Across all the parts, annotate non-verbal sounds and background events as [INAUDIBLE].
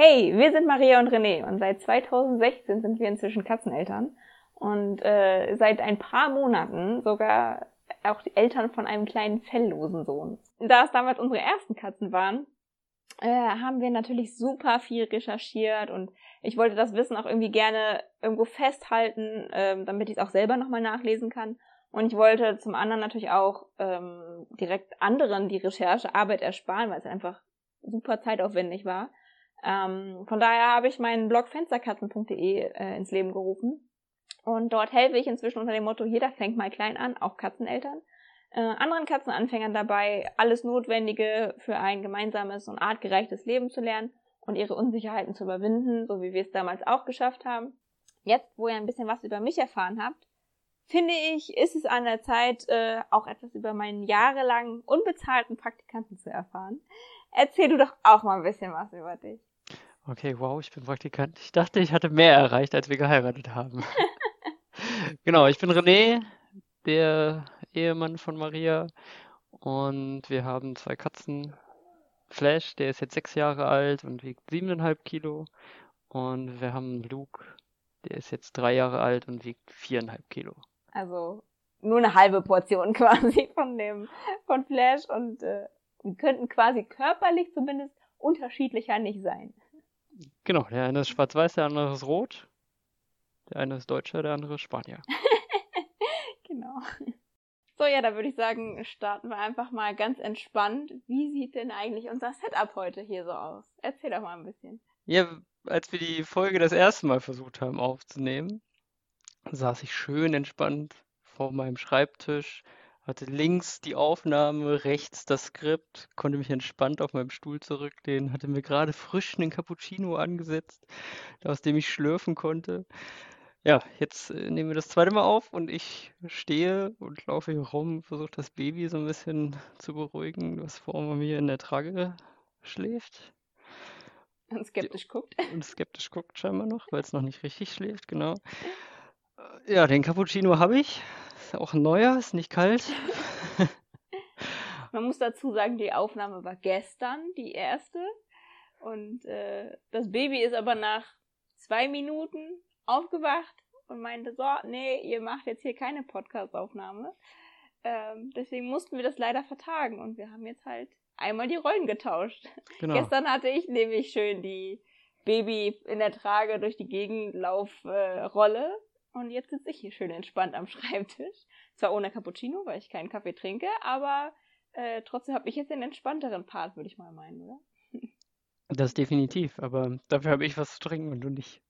Hey, wir sind Maria und René und seit 2016 sind wir inzwischen Katzeneltern und äh, seit ein paar Monaten sogar auch die Eltern von einem kleinen felllosen Sohn. Da es damals unsere ersten Katzen waren, äh, haben wir natürlich super viel recherchiert und ich wollte das Wissen auch irgendwie gerne irgendwo festhalten, ähm, damit ich es auch selber nochmal nachlesen kann. Und ich wollte zum anderen natürlich auch ähm, direkt anderen die Recherchearbeit ersparen, weil es einfach super zeitaufwendig war. Ähm, von daher habe ich meinen Blog fensterkatzen.de äh, ins Leben gerufen. Und dort helfe ich inzwischen unter dem Motto, jeder fängt mal klein an, auch Katzeneltern. Äh, anderen Katzenanfängern dabei, alles Notwendige für ein gemeinsames und artgerechtes Leben zu lernen und ihre Unsicherheiten zu überwinden, so wie wir es damals auch geschafft haben. Jetzt, wo ihr ein bisschen was über mich erfahren habt, finde ich, ist es an der Zeit, äh, auch etwas über meinen jahrelangen unbezahlten Praktikanten zu erfahren. Erzähl du doch auch mal ein bisschen was über dich. Okay, wow, ich bin Praktikant. Ich dachte, ich hatte mehr erreicht, als wir geheiratet haben. [LAUGHS] genau, ich bin René, der Ehemann von Maria. Und wir haben zwei Katzen. Flash, der ist jetzt sechs Jahre alt und wiegt siebeneinhalb Kilo. Und wir haben Luke, der ist jetzt drei Jahre alt und wiegt viereinhalb Kilo. Also nur eine halbe Portion [LAUGHS] quasi von dem von Flash und äh, wir könnten quasi körperlich zumindest unterschiedlicher nicht sein. Genau, der eine ist schwarz-weiß, der andere ist rot. Der eine ist Deutscher, der andere ist Spanier. [LAUGHS] genau. So, ja, da würde ich sagen, starten wir einfach mal ganz entspannt. Wie sieht denn eigentlich unser Setup heute hier so aus? Erzähl doch mal ein bisschen. Ja, als wir die Folge das erste Mal versucht haben aufzunehmen, saß ich schön entspannt vor meinem Schreibtisch, hatte links die Aufnahme, rechts das Skript, konnte mich entspannt auf meinem Stuhl zurücklehnen, hatte mir gerade frisch einen Cappuccino angesetzt, aus dem ich schlürfen konnte. Ja, jetzt äh, nehmen wir das zweite Mal auf und ich stehe und laufe hier rum, versuche das Baby so ein bisschen zu beruhigen, was vor mir in der Trage schläft. Und skeptisch guckt. [LAUGHS] Und skeptisch guckt scheinbar noch, weil es noch nicht richtig schläft, genau. Äh, ja, den Cappuccino habe ich. Ist auch ein neuer, ist nicht kalt. [LAUGHS] Man muss dazu sagen, die Aufnahme war gestern, die erste. Und äh, das Baby ist aber nach zwei Minuten aufgewacht und meinte, so, nee, ihr macht jetzt hier keine Podcast-Aufnahme. Ähm, deswegen mussten wir das leider vertagen und wir haben jetzt halt einmal die Rollen getauscht. Genau. Gestern hatte ich nämlich schön die Baby in der Trage durch die Gegenlaufrolle äh, und jetzt sitze ich hier schön entspannt am [LAUGHS] Schreibtisch. Zwar ohne Cappuccino, weil ich keinen Kaffee trinke, aber äh, trotzdem habe ich jetzt den entspannteren Part, würde ich mal meinen, oder? Das definitiv, aber dafür habe ich was zu trinken und du nicht.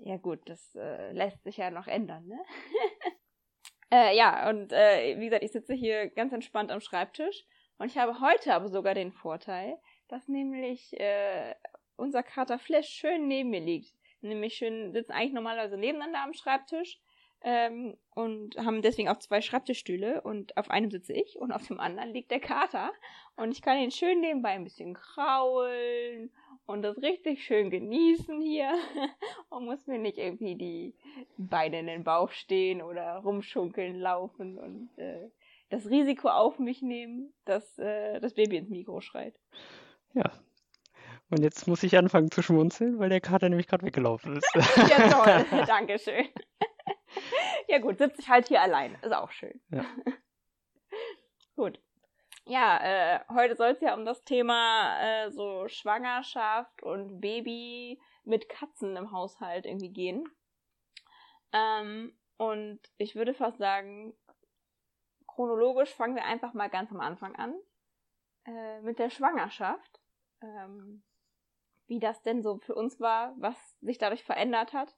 Ja gut, das äh, lässt sich ja noch ändern, ne? [LAUGHS] äh, ja, und äh, wie gesagt, ich sitze hier ganz entspannt am Schreibtisch und ich habe heute aber sogar den Vorteil, dass nämlich äh, unser Kater Flash schön neben mir liegt nämlich schön, sitzen eigentlich normalerweise nebeneinander am Schreibtisch ähm, und haben deswegen auch zwei Schreibtischstühle und auf einem sitze ich und auf dem anderen liegt der Kater und ich kann ihn schön nebenbei ein bisschen kraulen und das richtig schön genießen hier [LAUGHS] und muss mir nicht irgendwie die Beine in den Bauch stehen oder rumschunkeln laufen und äh, das Risiko auf mich nehmen, dass äh, das Baby ins Mikro schreit. Ja, und jetzt muss ich anfangen zu schmunzeln, weil der Kater nämlich gerade weggelaufen ist. [LAUGHS] ja, toll. [LAUGHS] Dankeschön. ja gut, sitze ich halt hier allein. Ist auch schön. Ja. [LAUGHS] gut. Ja, äh, heute soll es ja um das Thema äh, so Schwangerschaft und Baby mit Katzen im Haushalt irgendwie gehen. Ähm, und ich würde fast sagen, chronologisch fangen wir einfach mal ganz am Anfang an. Äh, mit der Schwangerschaft. Ähm, wie das denn so für uns war, was sich dadurch verändert hat.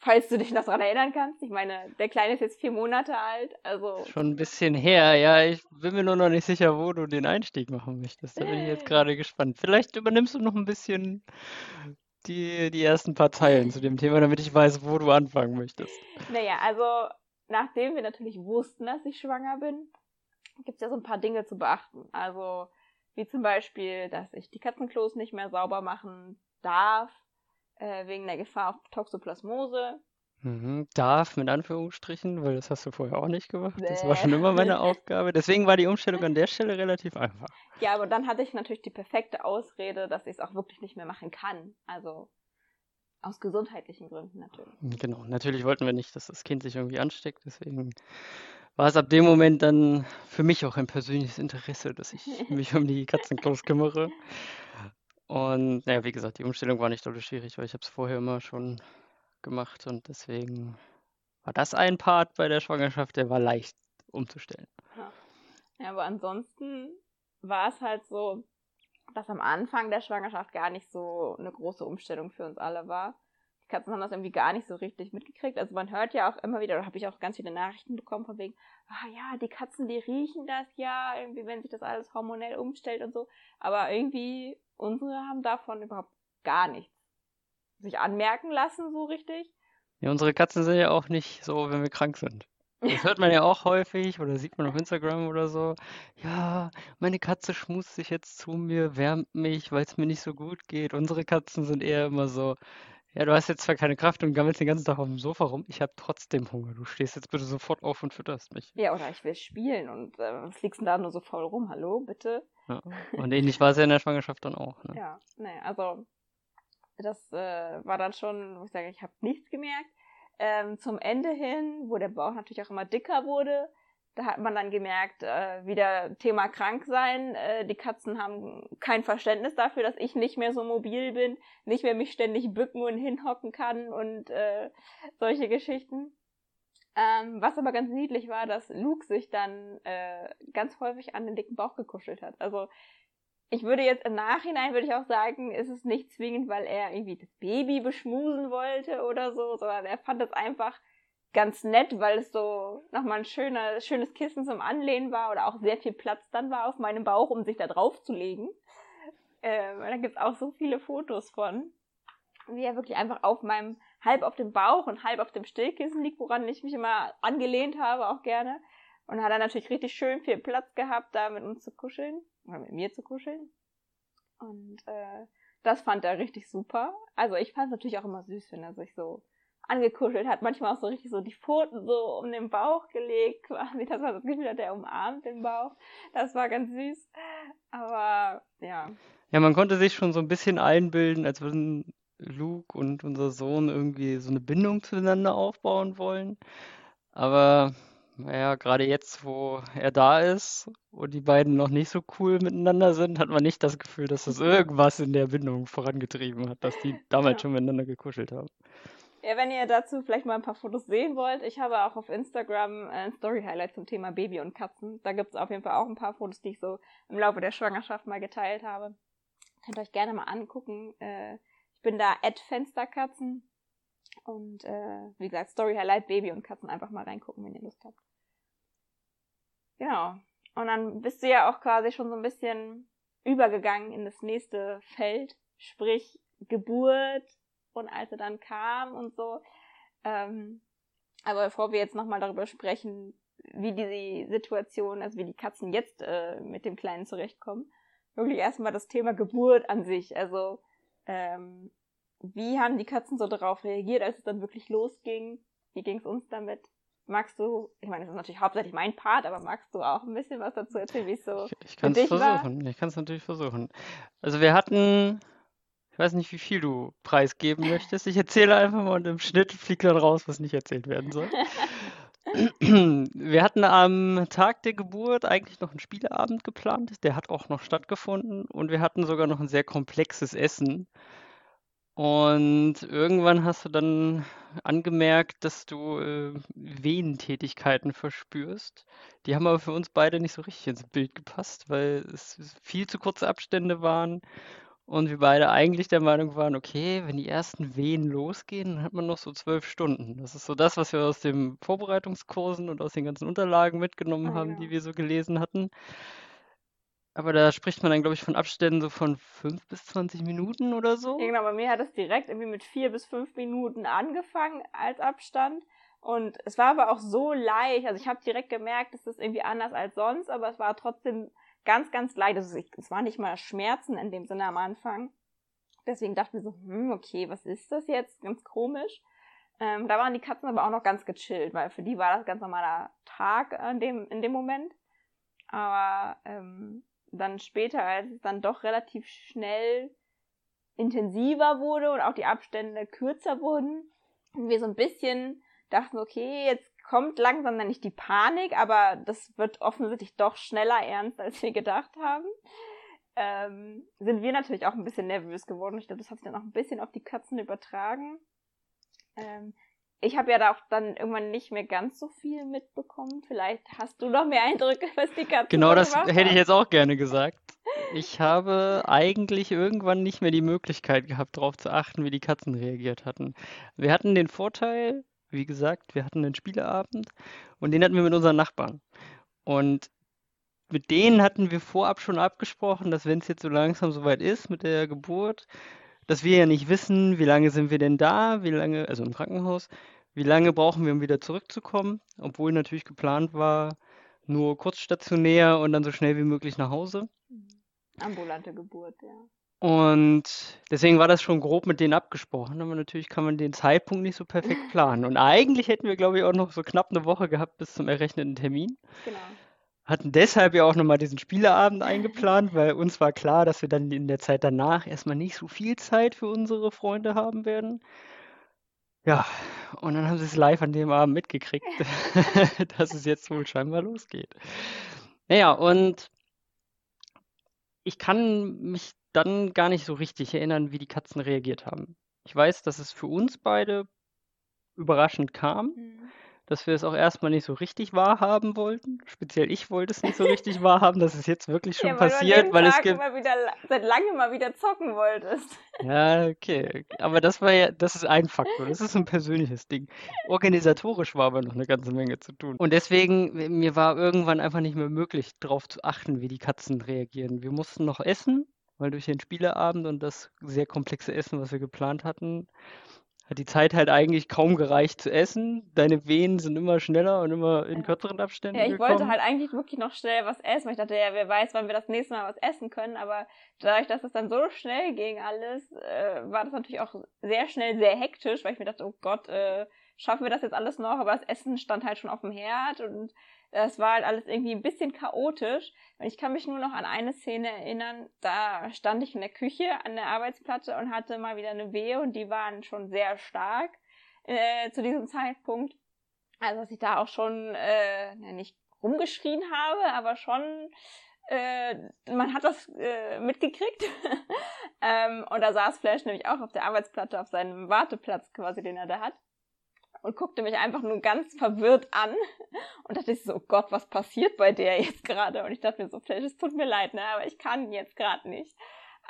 Falls du dich noch daran erinnern kannst. Ich meine, der Kleine ist jetzt vier Monate alt, also. Schon ein bisschen her, ja. Ich bin mir nur noch nicht sicher, wo du den Einstieg machen möchtest. Da bin ich jetzt gerade gespannt. Vielleicht übernimmst du noch ein bisschen die, die ersten paar Zeilen zu dem Thema, damit ich weiß, wo du anfangen möchtest. Naja, also nachdem wir natürlich wussten, dass ich schwanger bin, gibt es ja so ein paar Dinge zu beachten. Also wie zum Beispiel, dass ich die Katzenklos nicht mehr sauber machen darf, äh, wegen der Gefahr auf Toxoplasmose. Mhm. Darf mit Anführungsstrichen, weil das hast du vorher auch nicht gemacht. Das war schon immer meine [LAUGHS] Aufgabe. Deswegen war die Umstellung an der Stelle relativ einfach. Ja, aber dann hatte ich natürlich die perfekte Ausrede, dass ich es auch wirklich nicht mehr machen kann. Also aus gesundheitlichen Gründen natürlich. Genau, natürlich wollten wir nicht, dass das Kind sich irgendwie ansteckt. Deswegen war es ab dem Moment dann für mich auch ein persönliches Interesse, dass ich [LAUGHS] mich um die Katzenklos kümmere. Und naja, wie gesagt, die Umstellung war nicht dolle schwierig, weil ich habe es vorher immer schon gemacht und deswegen war das ein Part bei der Schwangerschaft, der war leicht umzustellen. Ja, aber ansonsten war es halt so, dass am Anfang der Schwangerschaft gar nicht so eine große Umstellung für uns alle war. Katzen haben das irgendwie gar nicht so richtig mitgekriegt. Also man hört ja auch immer wieder, da habe ich auch ganz viele Nachrichten bekommen von wegen, ah ja, die Katzen, die riechen das ja, irgendwie, wenn sich das alles hormonell umstellt und so. Aber irgendwie, unsere haben davon überhaupt gar nichts sich anmerken lassen, so richtig. Ja, unsere Katzen sind ja auch nicht so, wenn wir krank sind. Das hört man ja auch häufig oder sieht man auf Instagram oder so. Ja, meine Katze schmust sich jetzt zu mir, wärmt mich, weil es mir nicht so gut geht. Unsere Katzen sind eher immer so, ja, du hast jetzt zwar keine Kraft und gammelst den ganzen Tag auf dem Sofa rum, ich habe trotzdem Hunger. Du stehst jetzt bitte sofort auf und fütterst mich. Ja, oder ich will spielen und äh, was liegst denn da nur so faul rum? Hallo, bitte? Ja. Und ähnlich war es ja in der Schwangerschaft dann auch. Ne? Ja, nee, also das äh, war dann schon, wo ich sage, ich habe nichts gemerkt. Ähm, zum Ende hin, wo der Bauch natürlich auch immer dicker wurde, da hat man dann gemerkt, äh, wieder Thema krank sein. Äh, die Katzen haben kein Verständnis dafür, dass ich nicht mehr so mobil bin, nicht mehr mich ständig bücken und hinhocken kann und äh, solche Geschichten. Ähm, was aber ganz niedlich war, dass Luke sich dann äh, ganz häufig an den dicken Bauch gekuschelt hat. Also ich würde jetzt im Nachhinein würde ich auch sagen, ist es nicht zwingend, weil er irgendwie das Baby beschmusen wollte oder so, sondern er fand es einfach ganz nett, weil es so nochmal ein schöner, schönes Kissen zum Anlehnen war oder auch sehr viel Platz dann war auf meinem Bauch, um sich da drauf zu legen. Ähm, da gibt's auch so viele Fotos von, wie er wirklich einfach auf meinem, halb auf dem Bauch und halb auf dem Stillkissen liegt, woran ich mich immer angelehnt habe, auch gerne. Und hat dann natürlich richtig schön viel Platz gehabt, da mit uns zu kuscheln oder mit mir zu kuscheln. Und äh, das fand er richtig super. Also ich fand es natürlich auch immer süß, wenn er sich so angekuschelt hat. Manchmal auch so richtig so die Pfoten so um den Bauch gelegt, [LAUGHS] quasi, dass man das Gefühl hat, er umarmt den Bauch. Das war ganz süß. Aber ja. Ja, man konnte sich schon so ein bisschen einbilden, als würden Luke und unser Sohn irgendwie so eine Bindung zueinander aufbauen wollen. Aber naja, gerade jetzt, wo er da ist und die beiden noch nicht so cool miteinander sind, hat man nicht das Gefühl, dass das irgendwas in der Bindung vorangetrieben hat, dass die damals Ja. schon miteinander gekuschelt haben. Ja, wenn ihr dazu vielleicht mal ein paar Fotos sehen wollt, ich habe auch auf Instagram ein Story-Highlight zum Thema Baby und Katzen. Da gibt's auf jeden Fall auch ein paar Fotos, die ich so im Laufe der Schwangerschaft mal geteilt habe. Könnt ihr euch gerne mal angucken. Äh, ich bin da at Fensterkatzen. Und äh, wie gesagt, Story-Highlight, Baby und Katzen einfach mal reingucken, wenn ihr Lust habt. Genau. Und dann bist du ja auch quasi schon so ein bisschen übergegangen in das nächste Feld, sprich Geburt und als er dann kam und so. Ähm, aber bevor wir jetzt nochmal darüber sprechen, wie die Situation, also wie die Katzen jetzt äh, mit dem Kleinen zurechtkommen, wirklich erstmal das Thema Geburt an sich. Also ähm, wie haben die Katzen so darauf reagiert, als es dann wirklich losging? Wie ging es uns damit? Magst du, ich meine, das ist natürlich hauptsächlich mein Part, aber magst du auch ein bisschen was dazu erzählen, wie es so Ich, ich kann es dich war? versuchen. Ich kann es natürlich versuchen. Also wir hatten, ich weiß nicht, wie viel du preisgeben möchtest. Ich erzähle einfach mal und im Schnitt fliegt dann raus, was nicht erzählt werden soll. Wir hatten am Tag der Geburt eigentlich noch einen Spieleabend geplant. Der hat auch noch stattgefunden und wir hatten sogar noch ein sehr komplexes Essen. Und irgendwann hast du dann angemerkt, dass du äh, Venentätigkeiten verspürst. Die haben aber für uns beide nicht so richtig ins Bild gepasst, weil es viel zu kurze Abstände waren und wir beide eigentlich der Meinung waren, okay, wenn die ersten Wehen losgehen, dann hat man noch so zwölf Stunden. Das ist so das, was wir aus den Vorbereitungskursen und aus den ganzen Unterlagen mitgenommen Ah, haben, genau. die wir so gelesen hatten. Aber da spricht man dann, glaube ich, von Abständen so von fünf bis 20 Minuten oder so. Ja, genau, bei mir hat es direkt irgendwie mit vier bis fünf Minuten angefangen als Abstand. Und es war aber auch so leicht. Also ich habe direkt gemerkt, es ist irgendwie anders als sonst, aber es war trotzdem ganz, ganz leicht. Also ich, es war nicht mal Schmerzen in dem Sinne am Anfang. Deswegen dachten wir so, hm, okay, was ist das jetzt? Ganz komisch. Ähm, da waren die Katzen aber auch noch ganz gechillt, weil für die war das ganz normaler Tag in dem, in dem Moment. Aber ähm, dann später, als es dann doch relativ schnell intensiver wurde und auch die Abstände kürzer wurden, und wir so ein bisschen dachten, okay, jetzt kommt langsam dann nicht die Panik, aber das wird offensichtlich doch schneller ernst, als wir gedacht haben. Ähm, sind wir natürlich auch ein bisschen nervös geworden. Ich glaube, das hat sich dann auch ein bisschen auf die Katzen übertragen. Ähm, ich habe ja da auch dann irgendwann nicht mehr ganz so viel mitbekommen. Vielleicht hast du noch mehr Eindrücke, was die Katzen Genau das hätte ich jetzt auch gerne gesagt. Ich habe eigentlich irgendwann nicht mehr die Möglichkeit gehabt, darauf zu achten, wie die Katzen reagiert hatten. Wir hatten den Vorteil, wie gesagt, wir hatten einen Spieleabend und den hatten wir mit unseren Nachbarn. Und mit denen hatten wir vorab schon abgesprochen, dass wenn es jetzt so langsam soweit ist mit der Geburt, dass wir ja nicht wissen, wie lange sind wir denn da, wie lange, also im Krankenhaus, wie lange brauchen wir, um wieder zurückzukommen, obwohl natürlich geplant war, nur kurz stationär und dann so schnell wie möglich nach Hause. Ambulante Geburt, ja. Und deswegen war das schon grob mit denen abgesprochen, aber natürlich kann man den Zeitpunkt nicht so perfekt [LAUGHS] planen. Und eigentlich hätten wir, glaube ich, auch noch so knapp eine Woche gehabt bis zum errechneten Termin. Genau. Hatten deshalb ja auch nochmal diesen Spieleabend eingeplant, [LAUGHS] weil uns war klar, dass wir dann in der Zeit danach erstmal nicht so viel Zeit für unsere Freunde haben werden. Ja, und dann haben sie es live an dem Abend mitgekriegt, [LAUGHS] dass es jetzt wohl scheinbar losgeht. Naja, und ich kann mich dann gar nicht so richtig erinnern, wie die Katzen reagiert haben. Ich weiß, dass es für uns beide überraschend kam, Mhm. dass wir es auch erstmal nicht so richtig wahrhaben wollten. Speziell ich wollte es nicht so richtig [LAUGHS] wahrhaben, dass es jetzt wirklich schon Ja, weil passiert, weil es Tag gibt. immer wieder, seit langem mal wieder zocken wolltest. Ja, okay. Aber das war ja, das ist ein Faktor. Das ist ein persönliches Ding. Organisatorisch war aber noch eine ganze Menge zu tun. Und deswegen, mir war irgendwann einfach nicht mehr möglich, darauf zu achten, wie die Katzen reagieren. Wir mussten noch essen, weil durch den Spieleabend und das sehr komplexe Essen, was wir geplant hatten, hat die Zeit halt eigentlich kaum gereicht zu essen. Deine Wehen sind immer schneller und immer in kürzeren Abständen Ja, ich wollte gekommen. halt eigentlich wirklich noch schnell was essen, weil ich dachte, ja, wer weiß, wann wir das nächste Mal was essen können, aber dadurch, dass es dann so schnell ging alles, äh, war das natürlich auch sehr schnell sehr hektisch, weil ich mir dachte, oh Gott, äh, schaffen wir das jetzt alles noch, aber das Essen stand halt schon auf dem Herd und das war halt alles irgendwie ein bisschen chaotisch. Und ich kann mich nur noch an eine Szene erinnern, da stand ich in der Küche an der Arbeitsplatte und hatte mal wieder eine Wehe und die waren schon sehr stark äh, zu diesem Zeitpunkt. Also dass ich da auch schon äh, nicht rumgeschrien habe, aber schon äh, man hat das äh, mitgekriegt. [LAUGHS] ähm, und da saß Flash nämlich auch auf der Arbeitsplatte auf seinem Warteplatz quasi, den er da hat. Und guckte mich einfach nur ganz verwirrt an. Und dachte ich so, oh Gott, was passiert bei der jetzt gerade? Und ich dachte mir so, Flash, es tut mir leid, ne, aber ich kann jetzt gerade nicht.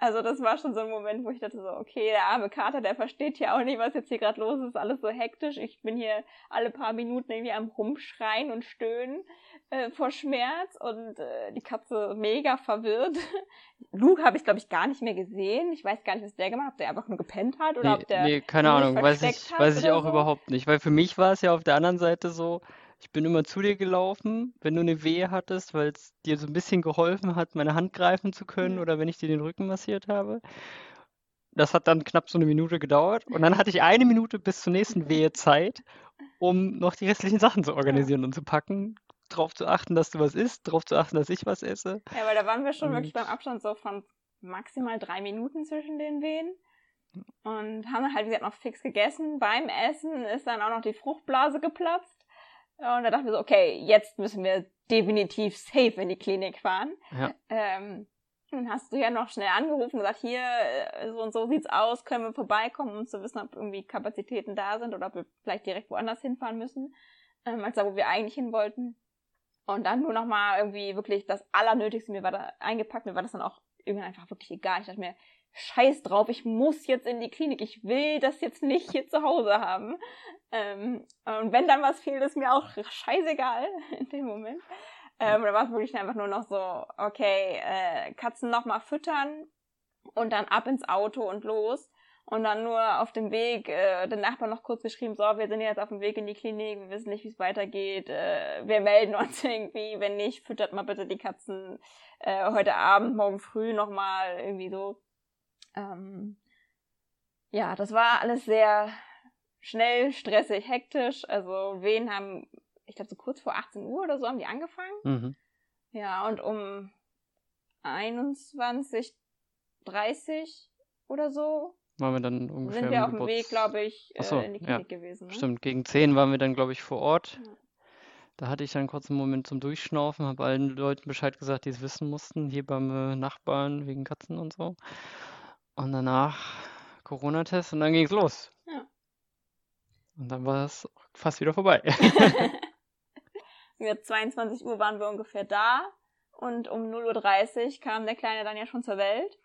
Also das war schon so ein Moment, wo ich dachte so, okay, der arme Kater, der versteht hier auch nicht, was jetzt hier gerade los ist, alles so hektisch. Ich bin hier alle paar Minuten irgendwie am Rumschreien und Stöhnen äh, vor Schmerz und äh, die Katze mega verwirrt. [LAUGHS] Luke habe ich, glaube ich, gar nicht mehr gesehen. Ich weiß gar nicht, was der gemacht hat, ob der einfach nur gepennt hat oder Nee, ob der nee, keine Ahnung, weiß ich, weiß ich auch so. überhaupt nicht. Weil für mich war es ja auf der anderen Seite so, ich bin immer zu dir gelaufen, wenn du eine Wehe hattest, weil es dir so ein bisschen geholfen hat, meine Hand greifen zu können Mhm. oder wenn ich dir den Rücken massiert habe. Das hat dann knapp so eine Minute gedauert und dann hatte ich eine Minute bis zur nächsten [LAUGHS] Wehe Zeit, um noch die restlichen Sachen zu Ja. organisieren und zu packen, darauf zu achten, dass du was isst, darauf zu achten, dass ich was esse. Ja, weil da waren wir schon wirklich Und beim Abstand so von maximal drei Minuten zwischen den Wehen. Und haben halt, wie gesagt, noch fix gegessen. Beim Essen ist dann auch noch die Fruchtblase geplatzt. Und da dachten wir so, okay, jetzt müssen wir definitiv safe in die Klinik fahren. ja, Ähm, dann hast du ja noch schnell angerufen und gesagt, hier, äh, so und so sieht's aus, können wir vorbeikommen, um zu wissen, ob irgendwie Kapazitäten da sind oder ob wir vielleicht direkt woanders hinfahren müssen, ähm, als da, wo wir eigentlich hin wollten. Und dann nur noch mal irgendwie wirklich das Allernötigste, mir war da eingepackt, mir war das dann auch irgendwann einfach wirklich egal. Ich dachte mir, scheiß drauf, ich muss jetzt in die Klinik, ich will das jetzt nicht hier zu Hause haben. Ähm, und wenn dann was fehlt, ist mir auch scheißegal [LAUGHS] in dem Moment. Ähm, da war es wirklich einfach nur noch so, okay, äh, Katzen noch mal füttern und dann ab ins Auto und los. Und dann nur auf dem Weg äh, den Nachbarn noch kurz geschrieben, so, wir sind jetzt auf dem Weg in die Klinik, wir wissen nicht, wie es weitergeht, äh, wir melden uns [LAUGHS] irgendwie, wenn nicht, füttert mal bitte die Katzen äh, heute Abend, morgen früh nochmal, irgendwie so. Ähm, ja, das war alles sehr schnell, stressig, hektisch. Also Wehen haben, ich glaube so kurz vor 18 Uhr oder so haben die angefangen. Mhm. Ja, und um 21, 30 oder so Waren wir dann ungefähr sind wir auf dem Weg, glaube ich, so, äh, in die ja, Klinik gewesen. Ne? Stimmt, gegen 10 waren wir dann, glaube ich, vor Ort. Ja. Da hatte ich dann kurz einen Moment zum Durchschnaufen, habe allen Leuten Bescheid gesagt, die es wissen mussten, Hebamme, Nachbarn wegen Katzen und so. Und danach Corona-Test und dann ging es los. Ja. Und dann war es fast wieder vorbei. [LAUGHS] [LAUGHS] Ja, 22 Uhr waren wir ungefähr da und um 0.30 Uhr kam der Kleine dann ja schon zur Welt.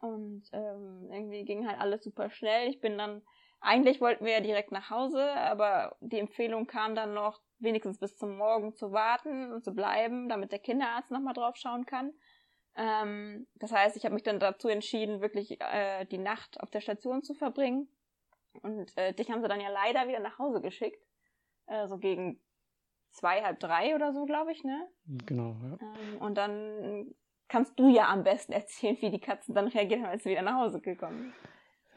Und ähm, irgendwie ging halt alles super schnell. Ich bin dann, eigentlich wollten wir ja direkt nach Hause, aber die Empfehlung kam dann noch, wenigstens bis zum Morgen zu warten und zu bleiben, damit der Kinderarzt nochmal drauf schauen kann. Ähm, das heißt, ich habe mich dann dazu entschieden, wirklich äh, die Nacht auf der Station zu verbringen. Und äh, dich haben sie dann ja leider wieder nach Hause geschickt. Äh, so gegen zwei, halb drei oder so, glaube ich, ne? Genau, ja. Ähm, und dann kannst du ja am besten erzählen, wie die Katzen dann reagieren, als sie wieder nach Hause gekommen sind.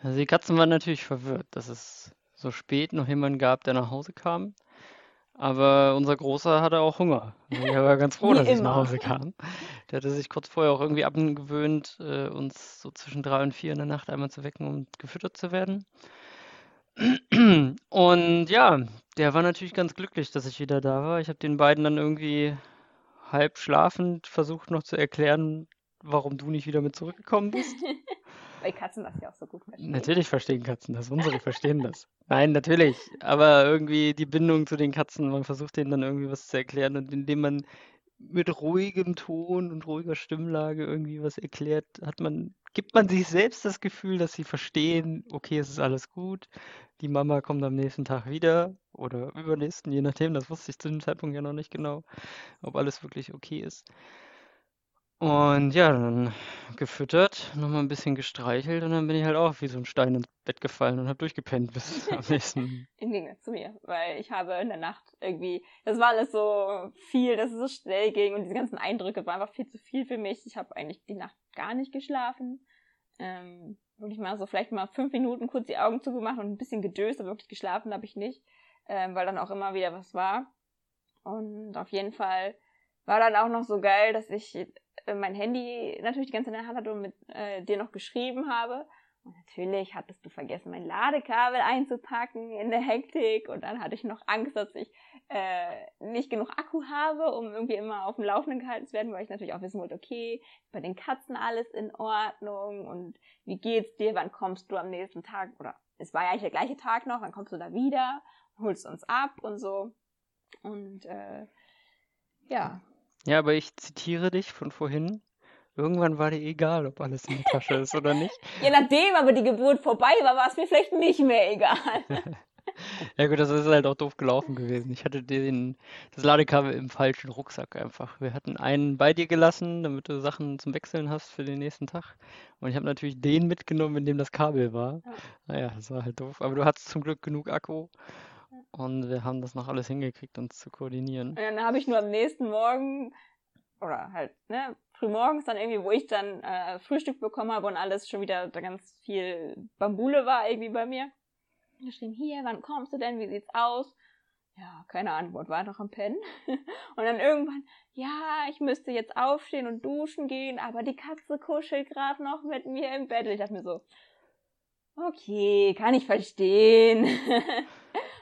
Also die Katzen waren natürlich verwirrt, dass es so spät noch jemanden gab, der nach Hause kam. Aber unser Großer hatte auch Hunger. Also Er war ganz froh, dass ich nach. Hause kam. Der hatte sich kurz vorher auch irgendwie abgewöhnt, äh, uns so zwischen drei und vier in der Nacht einmal zu wecken, um gefüttert zu werden. Und ja, der war natürlich ganz glücklich, dass ich wieder da war. Ich habe den beiden dann irgendwie halb schlafend versucht noch zu erklären, warum du nicht wieder mit zurückgekommen bist. [LAUGHS] Weil Katzen das ja auch so gut verstehen. Natürlich verstehen Katzen das, unsere verstehen das. Nein, natürlich, aber irgendwie die Bindung zu den Katzen, man versucht denen dann irgendwie was zu erklären und indem man mit ruhigem Ton und ruhiger Stimmlage irgendwie was erklärt, hat man, gibt man sich selbst das Gefühl, dass sie verstehen, okay, es ist alles gut, die Mama kommt am nächsten Tag wieder oder übernächsten, je nachdem, das wusste ich zu dem Zeitpunkt ja noch nicht genau, ob alles wirklich okay ist. Und ja, dann gefüttert, nochmal ein bisschen gestreichelt und dann bin ich halt auch wie so ein Stein ins Bett gefallen und habe durchgepennt bis [LAUGHS] am nächsten. Im Gegensatz zu mir, weil ich habe in der Nacht irgendwie, das war alles so viel, dass es so schnell ging und diese ganzen Eindrücke waren einfach viel zu viel für mich. Ich habe eigentlich die Nacht gar nicht geschlafen. Ähm, wirklich mal so vielleicht mal fünf Minuten kurz die Augen zugemacht und ein bisschen gedöst, aber wirklich geschlafen habe ich nicht, ähm, weil dann auch immer wieder was war. Und auf jeden Fall war dann auch noch so geil, dass ich mein Handy natürlich die ganze Zeit in der Hand hatte und mit äh, dir noch geschrieben habe. Und natürlich hattest du vergessen, mein Ladekabel einzupacken in der Hektik. Und dann hatte ich noch Angst, dass ich äh, nicht genug Akku habe, um irgendwie immer auf dem Laufenden gehalten zu werden, weil ich natürlich auch wissen wollte, okay, bei den Katzen alles in Ordnung und wie geht's dir, wann kommst du am nächsten Tag? Oder es war ja eigentlich der gleiche Tag noch, wann kommst du da wieder? Holst uns ab und so. Und äh, ja, Ja, aber ich zitiere dich von vorhin. Irgendwann war dir egal, ob alles in der Tasche ist oder nicht. [LAUGHS] Je nachdem aber die Geburt vorbei war, war es mir vielleicht nicht mehr egal. [LAUGHS] Ja gut, das ist halt auch doof gelaufen gewesen. Ich hatte den, das Ladekabel im falschen Rucksack einfach. Wir hatten einen bei dir gelassen, damit du Sachen zum Wechseln hast für den nächsten Tag. Und ich habe natürlich den mitgenommen, in dem das Kabel war. Ja. Naja, das war halt doof. Aber du hattest zum Glück genug Akku. Und wir haben das noch alles hingekriegt, uns zu koordinieren. Und dann habe ich nur am nächsten Morgen, oder halt, ne, frühmorgens dann irgendwie, wo ich dann äh, Frühstück bekommen habe und alles schon wieder ganz viel Bambule war irgendwie bei mir. Geschrieben, hier, wann kommst du denn? Wie sieht's aus? Ja, keine Antwort, war noch am Pennen. [LAUGHS] Und dann irgendwann, ja, ich müsste jetzt aufstehen und duschen gehen, aber die Katze kuschelt gerade noch mit mir im Bett. Und ich dachte mir so, okay, kann ich verstehen. [LAUGHS]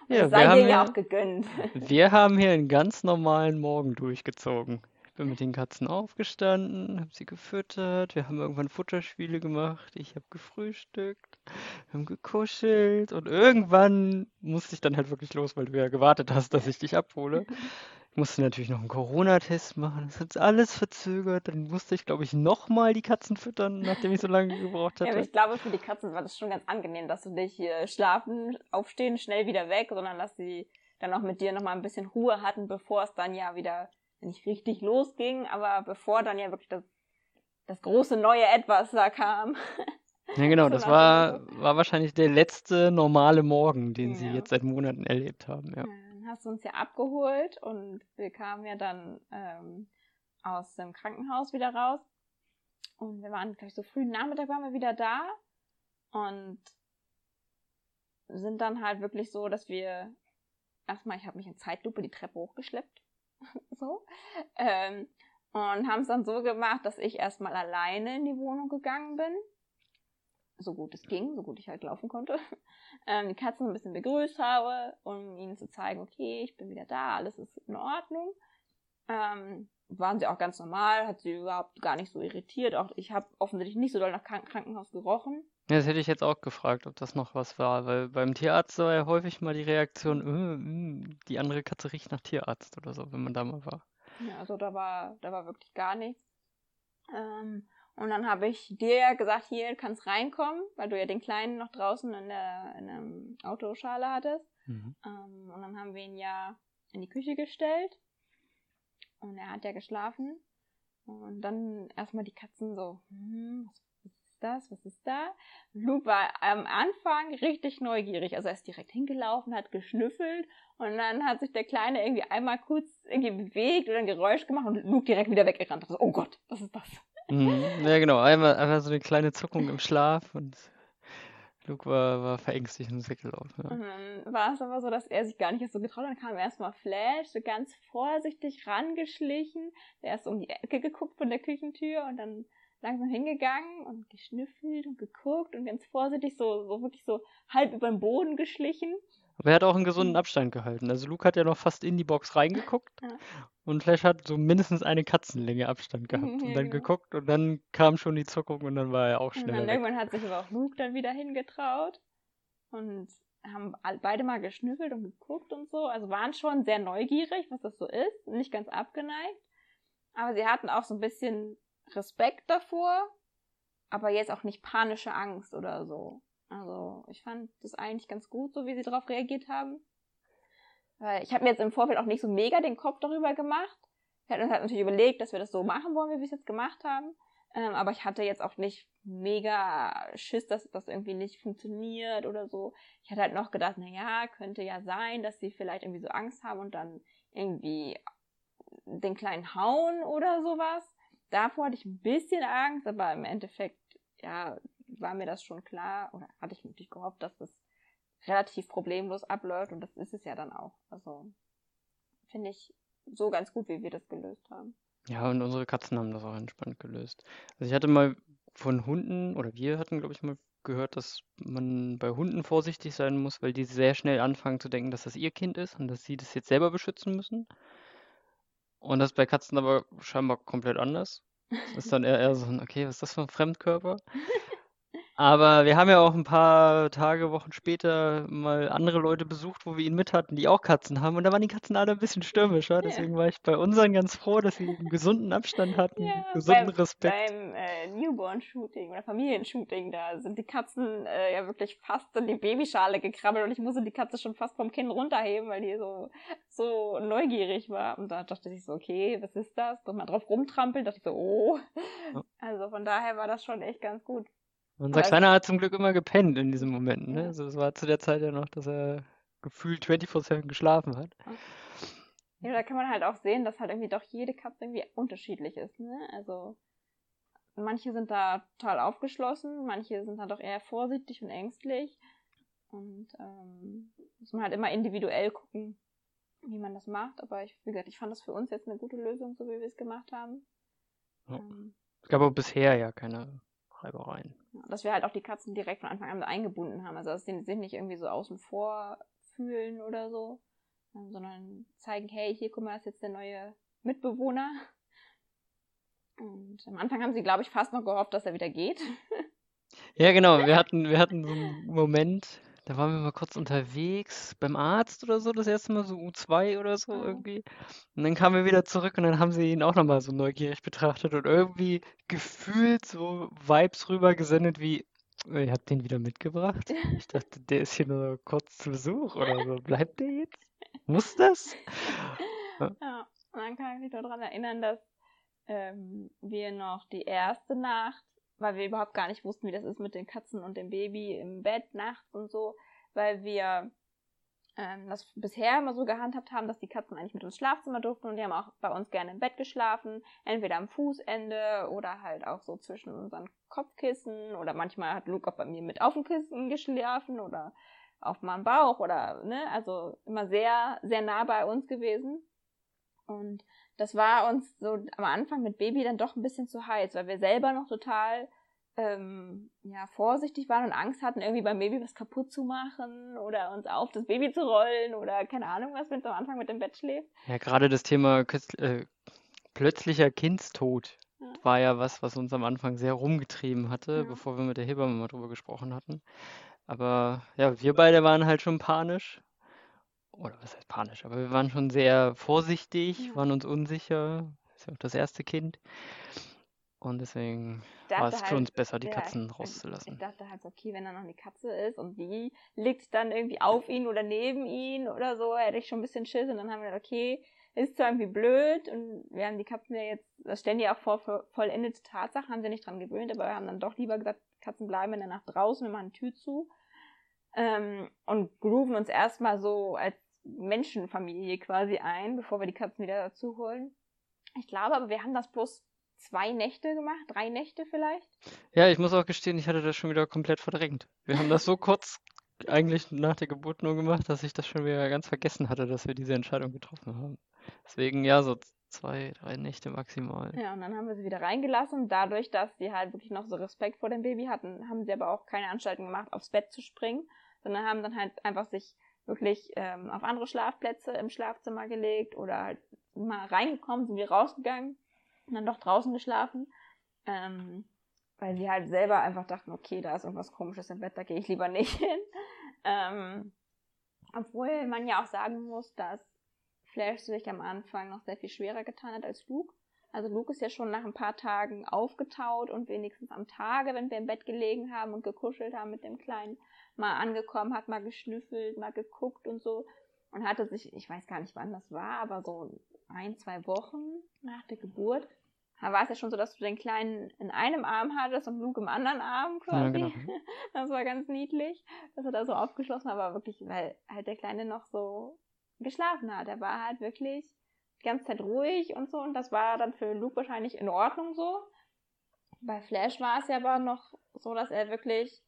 Ja, sei haben dir ja ja- auch gegönnt. [LAUGHS] Wir haben hier einen ganz normalen Morgen durchgezogen. Ich bin mit den Katzen aufgestanden, habe sie gefüttert, wir haben irgendwann Futterspiele gemacht, ich habe gefrühstückt, wir haben gekuschelt und irgendwann musste ich dann halt wirklich los, weil du ja gewartet hast, dass ich dich abhole. [LAUGHS] Ich musste natürlich noch einen Corona-Test machen, das hat alles verzögert. Dann musste ich, glaube ich, nochmal die Katzen füttern, nachdem ich so lange gebraucht [LAUGHS] Ja, aber hatte. ich glaube, für die Katzen war das schon ganz angenehm, dass du dich hier schlafen, aufstehen, schnell wieder weg, sondern dass sie dann auch mit dir nochmal ein bisschen Ruhe hatten, bevor es dann ja wieder nicht richtig losging, aber bevor dann ja wirklich das, das große neue Etwas da kam. Ja, genau, [LAUGHS] das war, war wahrscheinlich der letzte normale Morgen, den sie Ja. jetzt seit Monaten erlebt haben. Ja. Dann hast du uns ja abgeholt und wir kamen ja dann ähm, aus dem Krankenhaus wieder raus. Und wir waren, glaube ich, so früh Nachmittag waren wir wieder da. Und sind dann halt wirklich so, dass wir erstmal, ich habe mich in Zeitlupe die Treppe hochgeschleppt. [LAUGHS] so. Ähm, und haben es dann so gemacht, dass ich erstmal alleine in die Wohnung gegangen bin. So gut es ging, so gut ich halt laufen konnte. [LAUGHS] Ähm, die Katzen ein bisschen begrüßt habe, um ihnen zu zeigen, okay, ich bin wieder da, alles ist in Ordnung. Ähm, waren sie auch ganz normal, hat sie überhaupt gar nicht so irritiert. Auch ich habe offensichtlich nicht so doll nach Krankenhaus gerochen. Ja, das hätte ich jetzt auch gefragt, ob das noch was war, weil beim Tierarzt war ja häufig mal die Reaktion, äh, äh, die andere Katze riecht nach Tierarzt oder so, wenn man da mal war. Ja, also da war, da war wirklich gar nichts. Ähm, und dann habe ich dir ja gesagt, hier, du kannst reinkommen, weil du ja den Kleinen noch draußen in der, in der Autoschale hattest. Mhm. Ähm, und dann haben wir ihn ja in die Küche gestellt. Und er hat ja geschlafen. Und dann erstmal die Katzen so, hm, was ist das? Was ist da? Luke war am Anfang richtig neugierig. Also er ist direkt hingelaufen, hat geschnüffelt und dann hat sich der Kleine irgendwie einmal kurz irgendwie bewegt oder ein Geräusch gemacht und Luke direkt wieder weggerannt. Also, oh Gott, was ist das? Mhm. Ja, genau. Einmal, einmal so eine kleine Zuckung im Schlaf und Luke war, war verängstigt und ist weggelaufen. Ja. War es aber so, dass er sich gar nicht so getraut hat. Dann kam erstmal Flash, so ganz vorsichtig rangeschlichen. Der ist um die Ecke geguckt von der Küchentür und dann langsam hingegangen und geschnüffelt und geguckt und ganz vorsichtig so, so wirklich so halb über den Boden geschlichen. Aber er hat auch einen gesunden mhm. Abstand gehalten. Also Luke hat ja noch fast in die Box reingeguckt ja. und Flash hat so mindestens eine Katzenlänge Abstand gehabt [LAUGHS] und dann genau. geguckt und dann kam schon die Zuckung und dann war er auch schneller. Und dann irgendwann hat sich aber auch Luke dann wieder hingetraut und haben beide mal geschnüffelt und geguckt und so. Also waren schon sehr neugierig, was das so ist, nicht ganz abgeneigt. Aber sie hatten auch so ein bisschen Respekt davor, aber jetzt auch nicht panische Angst oder so. Also ich fand das eigentlich ganz gut, so wie sie darauf reagiert haben. Weil ich habe mir jetzt im Vorfeld auch nicht so mega den Kopf darüber gemacht. Wir hatten uns halt natürlich überlegt, dass wir das so machen wollen, wie wir es jetzt gemacht haben. Ähm, aber ich hatte jetzt auch nicht mega Schiss, dass das irgendwie nicht funktioniert oder so. Ich hatte halt noch gedacht, na ja, könnte ja sein, dass sie vielleicht irgendwie so Angst haben und dann irgendwie den kleinen hauen oder sowas. Davor hatte ich ein bisschen Angst, aber im Endeffekt, ja, war mir das schon klar oder hatte ich natürlich gehofft, dass das relativ problemlos abläuft und das ist es ja dann auch. Also finde ich so ganz gut, wie wir das gelöst haben. Ja, und unsere Katzen haben das auch entspannt gelöst. Also ich hatte mal von Hunden, oder wir hatten, glaube ich, mal gehört, dass man bei Hunden vorsichtig sein muss, weil die sehr schnell anfangen zu denken, dass das ihr Kind ist und dass sie das jetzt selber beschützen müssen. Und das bei Katzen aber scheinbar komplett anders. Das ist dann eher, eher so ein, okay, was ist das für ein Fremdkörper? [LAUGHS] Aber wir haben ja auch ein paar Tage, Wochen später mal andere Leute besucht, wo wir ihn mit hatten, die auch Katzen haben. Und da waren die Katzen alle ein bisschen stürmischer. Deswegen war ich bei unseren ganz froh, dass sie einen gesunden Abstand hatten, ja, gesunden beim, Respekt. Beim äh, Newborn-Shooting oder Familienshooting, da sind die Katzen äh, ja wirklich fast in die Babyschale gekrabbelt und ich musste die Katze schon fast vom Kinn runterheben, weil die so, so neugierig war. Und da dachte ich so, okay, was ist das? Und mal drauf rumtrampeln, dachte ich so, oh. Ja. Also von daher war das schon echt ganz gut. Aber Kleiner hat zum Glück immer gepennt in diesen Momenten. Ne? Also es war zu der Zeit ja noch, dass er gefühlt 24-7 geschlafen hat. Ja, da kann man halt auch sehen, dass halt irgendwie doch jede Katze irgendwie unterschiedlich ist. Ne? Also manche sind da total aufgeschlossen, manche sind da doch eher vorsichtig und ängstlich. Und ähm, muss man halt immer individuell gucken, wie man das macht. Aber ich, wie gesagt, ich fand das für uns jetzt eine gute Lösung, so wie wir es gemacht haben. Ja. Ähm, es gab aber bisher ja keine Reibereien. Dass wir halt auch die Katzen direkt von Anfang an eingebunden haben. Also dass sie sich nicht irgendwie so außen vor fühlen oder so, ähm, sondern zeigen, hey, hier, guck mal, das ist jetzt der neue Mitbewohner. Und am Anfang haben sie, glaube ich, fast noch gehofft, dass er wieder geht. Ja, genau. Wir hatten, wir hatten so einen Moment, da waren wir mal kurz unterwegs beim Arzt oder so, das erste Mal so U2 oder so irgendwie. Und dann kamen wir wieder zurück und dann haben sie ihn auch nochmal so neugierig betrachtet und irgendwie gefühlt so Vibes rübergesendet wie, ihr habt den wieder mitgebracht? [LAUGHS] Ich dachte, der ist hier nur kurz zu Besuch oder so. Bleibt der jetzt? Muss das? Ja, ja. und dann kann ich mich daran erinnern, dass ähm, wir noch die erste Nacht weil wir überhaupt gar nicht wussten, wie das ist mit den Katzen und dem Baby im Bett nachts und so, weil wir ähm, das bisher immer so gehandhabt haben, dass die Katzen eigentlich mit ins Schlafzimmer durften und die haben auch bei uns gerne im Bett geschlafen, entweder am Fußende oder halt auch so zwischen unseren Kopfkissen oder manchmal hat Luke auch bei mir mit auf dem Kissen geschlafen oder auf meinem Bauch oder, ne, also immer sehr, sehr nah bei uns gewesen. Und das war uns so am Anfang mit Baby dann doch ein bisschen zu heiß, weil wir selber noch total ähm, ja, vorsichtig waren und Angst hatten, irgendwie beim Baby was kaputt zu machen oder uns auf das Baby zu rollen oder keine Ahnung was, wenn es am Anfang mit dem Bett schläft. Ja, gerade das Thema äh, plötzlicher Kindstod ja. war ja was, was uns am Anfang sehr rumgetrieben hatte, ja. bevor wir mit der Hebamme mal drüber gesprochen hatten. Aber ja, wir beide waren halt schon panisch. Oder was heißt panisch? Aber wir waren schon sehr vorsichtig, ja. waren uns unsicher. Das ist ja auch das erste Kind. Und deswegen war es halt, für uns besser, die ja, Katzen rauszulassen. Ich dachte halt, okay, wenn da noch eine Katze ist und die liegt dann irgendwie auf ihn oder neben ihn oder so, hätte ich schon ein bisschen Schiss. Und dann haben wir gedacht, okay, ist zwar irgendwie blöd und wir haben die Katzen ja jetzt, das stellen die auch vor vollendete Tatsachen, haben sie nicht dran gewöhnt, aber wir haben dann doch lieber gesagt, Katzen bleiben in der Nacht draußen, wir machen die Tür zu ähm, und grooven uns erstmal so als Menschenfamilie quasi ein, bevor wir die Katzen wieder dazu holen. Ich glaube aber, wir haben das bloß zwei Nächte gemacht, drei Nächte vielleicht. Ja, ich muss auch gestehen, ich hatte das schon wieder komplett verdrängt. Wir haben das so kurz eigentlich nach der Geburt nur gemacht, dass ich das schon wieder ganz vergessen hatte, dass wir diese Entscheidung getroffen haben. Deswegen ja, so zwei, drei Nächte maximal. Ja, und dann haben wir sie wieder reingelassen. Dadurch, dass sie halt wirklich noch so Respekt vor dem Baby hatten, haben sie aber auch keine Anstalten gemacht, aufs Bett zu springen, sondern haben dann halt einfach sich wirklich ähm, auf andere Schlafplätze im Schlafzimmer gelegt oder halt mal reingekommen, sind wir rausgegangen und dann doch draußen geschlafen. Ähm, weil sie halt selber einfach dachten, okay, da ist irgendwas komisches im Bett, da gehe ich lieber nicht [LAUGHS] hin. Ähm, obwohl man ja auch sagen muss, dass Flash sich am Anfang noch sehr viel schwerer getan hat als Luke. Also Luke ist ja schon nach ein paar Tagen aufgetaut und wenigstens am Tage, wenn wir im Bett gelegen haben und gekuschelt haben mit dem Kleinen, mal angekommen, hat mal geschnüffelt, mal geguckt und so. Und hatte sich, ich weiß gar nicht wann das war, aber so ein, zwei Wochen nach der Geburt, da war es ja schon so, dass du den Kleinen in einem Arm hattest und Luke im anderen Arm quasi. Ja, genau. [LAUGHS] Das war ganz niedlich, dass er da so aufgeschlossen war, aber wirklich, weil halt der Kleine noch so geschlafen hat. Er war halt wirklich die ganze Zeit ruhig und so und das war dann für Luke wahrscheinlich in Ordnung so. Bei Flash war es ja aber noch so, dass er wirklich,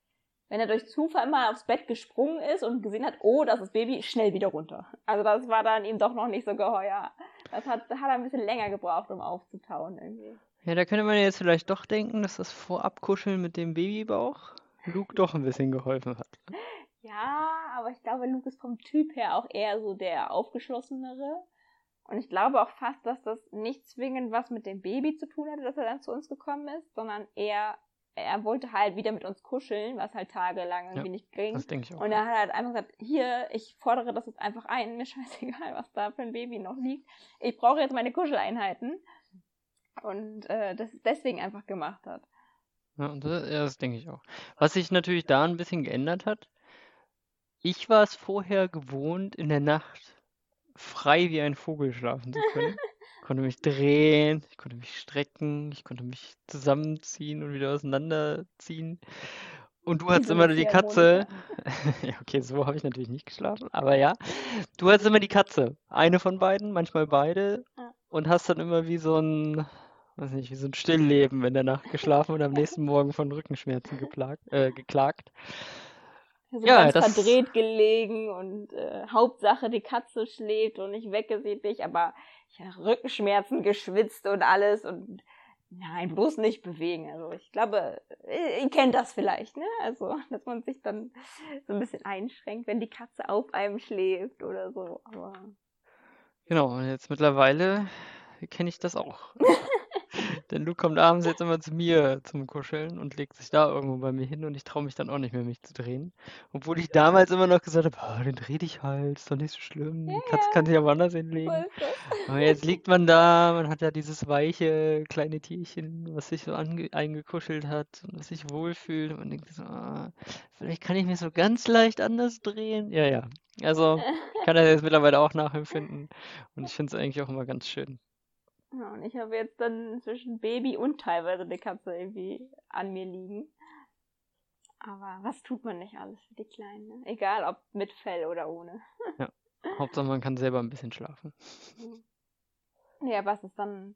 wenn er durch Zufall mal aufs Bett gesprungen ist und gesehen hat, oh, das ist Baby, schnell wieder runter. Also das war dann ihm doch noch nicht so geheuer. Das hat, hat er ein bisschen länger gebraucht, um aufzutauen irgendwie. Ja, da könnte man jetzt vielleicht doch denken, dass das Vorabkuscheln mit dem Babybauch Luke doch ein bisschen geholfen hat. [LAUGHS] Ja, aber ich glaube, Luke ist vom Typ her auch eher so der aufgeschlossenere. Und ich glaube auch fast, dass das nicht zwingend was mit dem Baby zu tun hatte, dass er dann zu uns gekommen ist, sondern eher, er wollte halt wieder mit uns kuscheln, was halt tagelang irgendwie ja, nicht ging. Das denke ich auch. Und er hat halt einfach gesagt, hier, ich fordere das jetzt einfach ein, mir [LAUGHS] scheißegal, was da für ein Baby noch liegt. Ich brauche jetzt meine Kuscheleinheiten. Und äh, das deswegen einfach gemacht hat. Ja, das, ja, das denke ich auch. Was sich natürlich da ein bisschen geändert hat, ich war es vorher gewohnt, in der Nacht frei wie ein Vogel schlafen zu können. [LAUGHS] Ich konnte mich drehen, ich konnte mich strecken, ich konnte mich zusammenziehen und wieder auseinanderziehen. Und du [LAUGHS] hattest immer die Katze. [LAUGHS] ja, okay, so habe ich natürlich nicht geschlafen, aber ja. Du hattest immer die Katze. Eine von beiden, manchmal beide. Und hast dann immer wie so ein, weiß nicht, wie so ein Stillleben in der Nacht geschlafen und am [LAUGHS] nächsten Morgen von Rückenschmerzen geplagt, äh, geklagt so ja, ganz verdreht gelegen und äh, Hauptsache die Katze schläft und ich wecke sie nicht, aber ich habe Rückenschmerzen geschwitzt und alles und nein, bloß nicht bewegen. Also ich glaube, ihr, ihr kennt das vielleicht, ne? Also, [LAUGHS] dass man sich dann so ein bisschen einschränkt, wenn die Katze auf einem schläft oder so. Aber genau, und jetzt mittlerweile kenne ich das auch. [LAUGHS] Denn Luke kommt abends jetzt immer zu mir zum Kuscheln und legt sich da irgendwo bei mir hin und ich traue mich dann auch nicht mehr, mich zu drehen. Obwohl ich damals immer noch gesagt habe, oh, dann dreh dich halt, ist doch nicht so schlimm. Die Katze kann sich ja woanders hinlegen. Aber jetzt liegt man da, man hat ja dieses weiche kleine Tierchen, was sich so eingekuschelt hat und was sich wohlfühlt. Und man denkt so, ah, vielleicht kann ich mich so ganz leicht anders drehen. Ja, ja. Also [LAUGHS] ich kann das jetzt mittlerweile auch nachempfinden und ich finde es eigentlich auch immer ganz schön. Ja, und ich habe jetzt dann zwischen Baby und teilweise eine Katze irgendwie an mir liegen. Aber was tut man nicht alles für die Kleinen? Ne? Egal ob mit Fell oder ohne. ja. Hauptsache man kann selber ein bisschen schlafen. [LAUGHS] Ja, was ist dann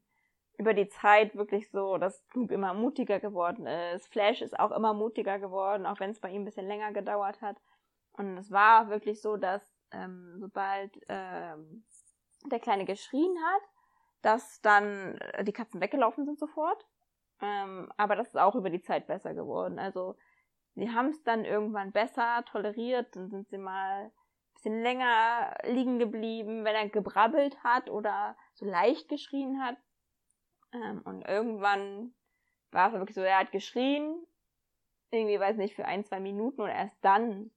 über die Zeit wirklich so, dass Luke immer mutiger geworden ist. Flash ist auch immer mutiger geworden, auch wenn es bei ihm ein bisschen länger gedauert hat. Und es war wirklich so, dass ähm, sobald ähm, der Kleine geschrien hat, dass dann äh, die Katzen weggelaufen sind sofort. Ähm, aber das ist auch über die Zeit besser geworden. Also sie haben es dann irgendwann besser toleriert, dann sind sie mal ein bisschen länger liegen geblieben, wenn er gebrabbelt hat oder so leicht geschrien hat. Ähm, und irgendwann war es wirklich so, er hat geschrien, irgendwie, weiß nicht, für ein, zwei Minuten und erst dann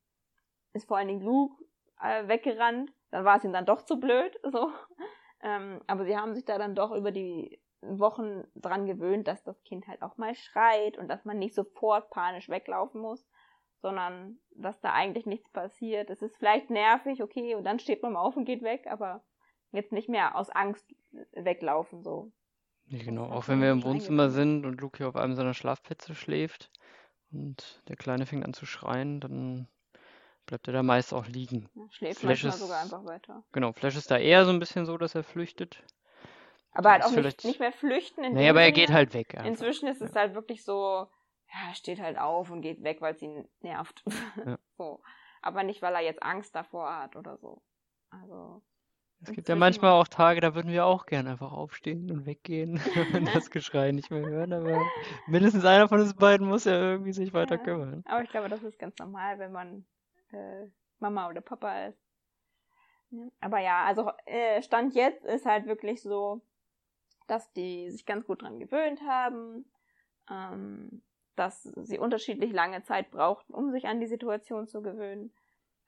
ist vor allen Dingen Luke äh, weggerannt. Dann war es ihm dann doch zu blöd, [LAUGHS] so. Ähm, aber sie haben sich da dann doch über die Wochen dran gewöhnt, dass das Kind halt auch mal schreit und dass man nicht sofort panisch weglaufen muss, sondern dass da eigentlich nichts passiert. Es ist vielleicht nervig, okay, und dann steht man mal auf und geht weg, aber jetzt nicht mehr aus Angst weglaufen, so. Ja, genau, auch wenn wir im Wohnzimmer sind und Luke hier auf einem seiner Schlafplätze schläft und der Kleine fängt an zu schreien, dann bleibt er da meist auch liegen. Ja, schläft Flash manchmal ist- sogar einfach weiter. Genau, Flash ist da eher so ein bisschen so, dass er flüchtet. Aber halt auch nicht, nicht mehr flüchten. In dem aber er geht halt weg. einfach. Inzwischen ist es halt wirklich so, ja, er steht halt auf und geht weg, weil es ihn nervt. Ja. [LAUGHS] so. Aber nicht, weil er jetzt Angst davor hat oder so. Also, Es gibt ja manchmal auch Tage, da würden wir auch gern einfach aufstehen und weggehen [LAUGHS] und [LAUGHS] das Geschrei nicht mehr hören, aber mindestens einer von uns beiden muss ja irgendwie sich weiter kümmern. aber ich glaube, das ist ganz normal, wenn man äh, Mama oder Papa ist. Ja. Aber ja, also äh, Stand jetzt ist halt wirklich so, dass die sich ganz gut dran gewöhnt haben, ähm, dass sie unterschiedlich lange Zeit brauchten, um sich an die Situation zu gewöhnen.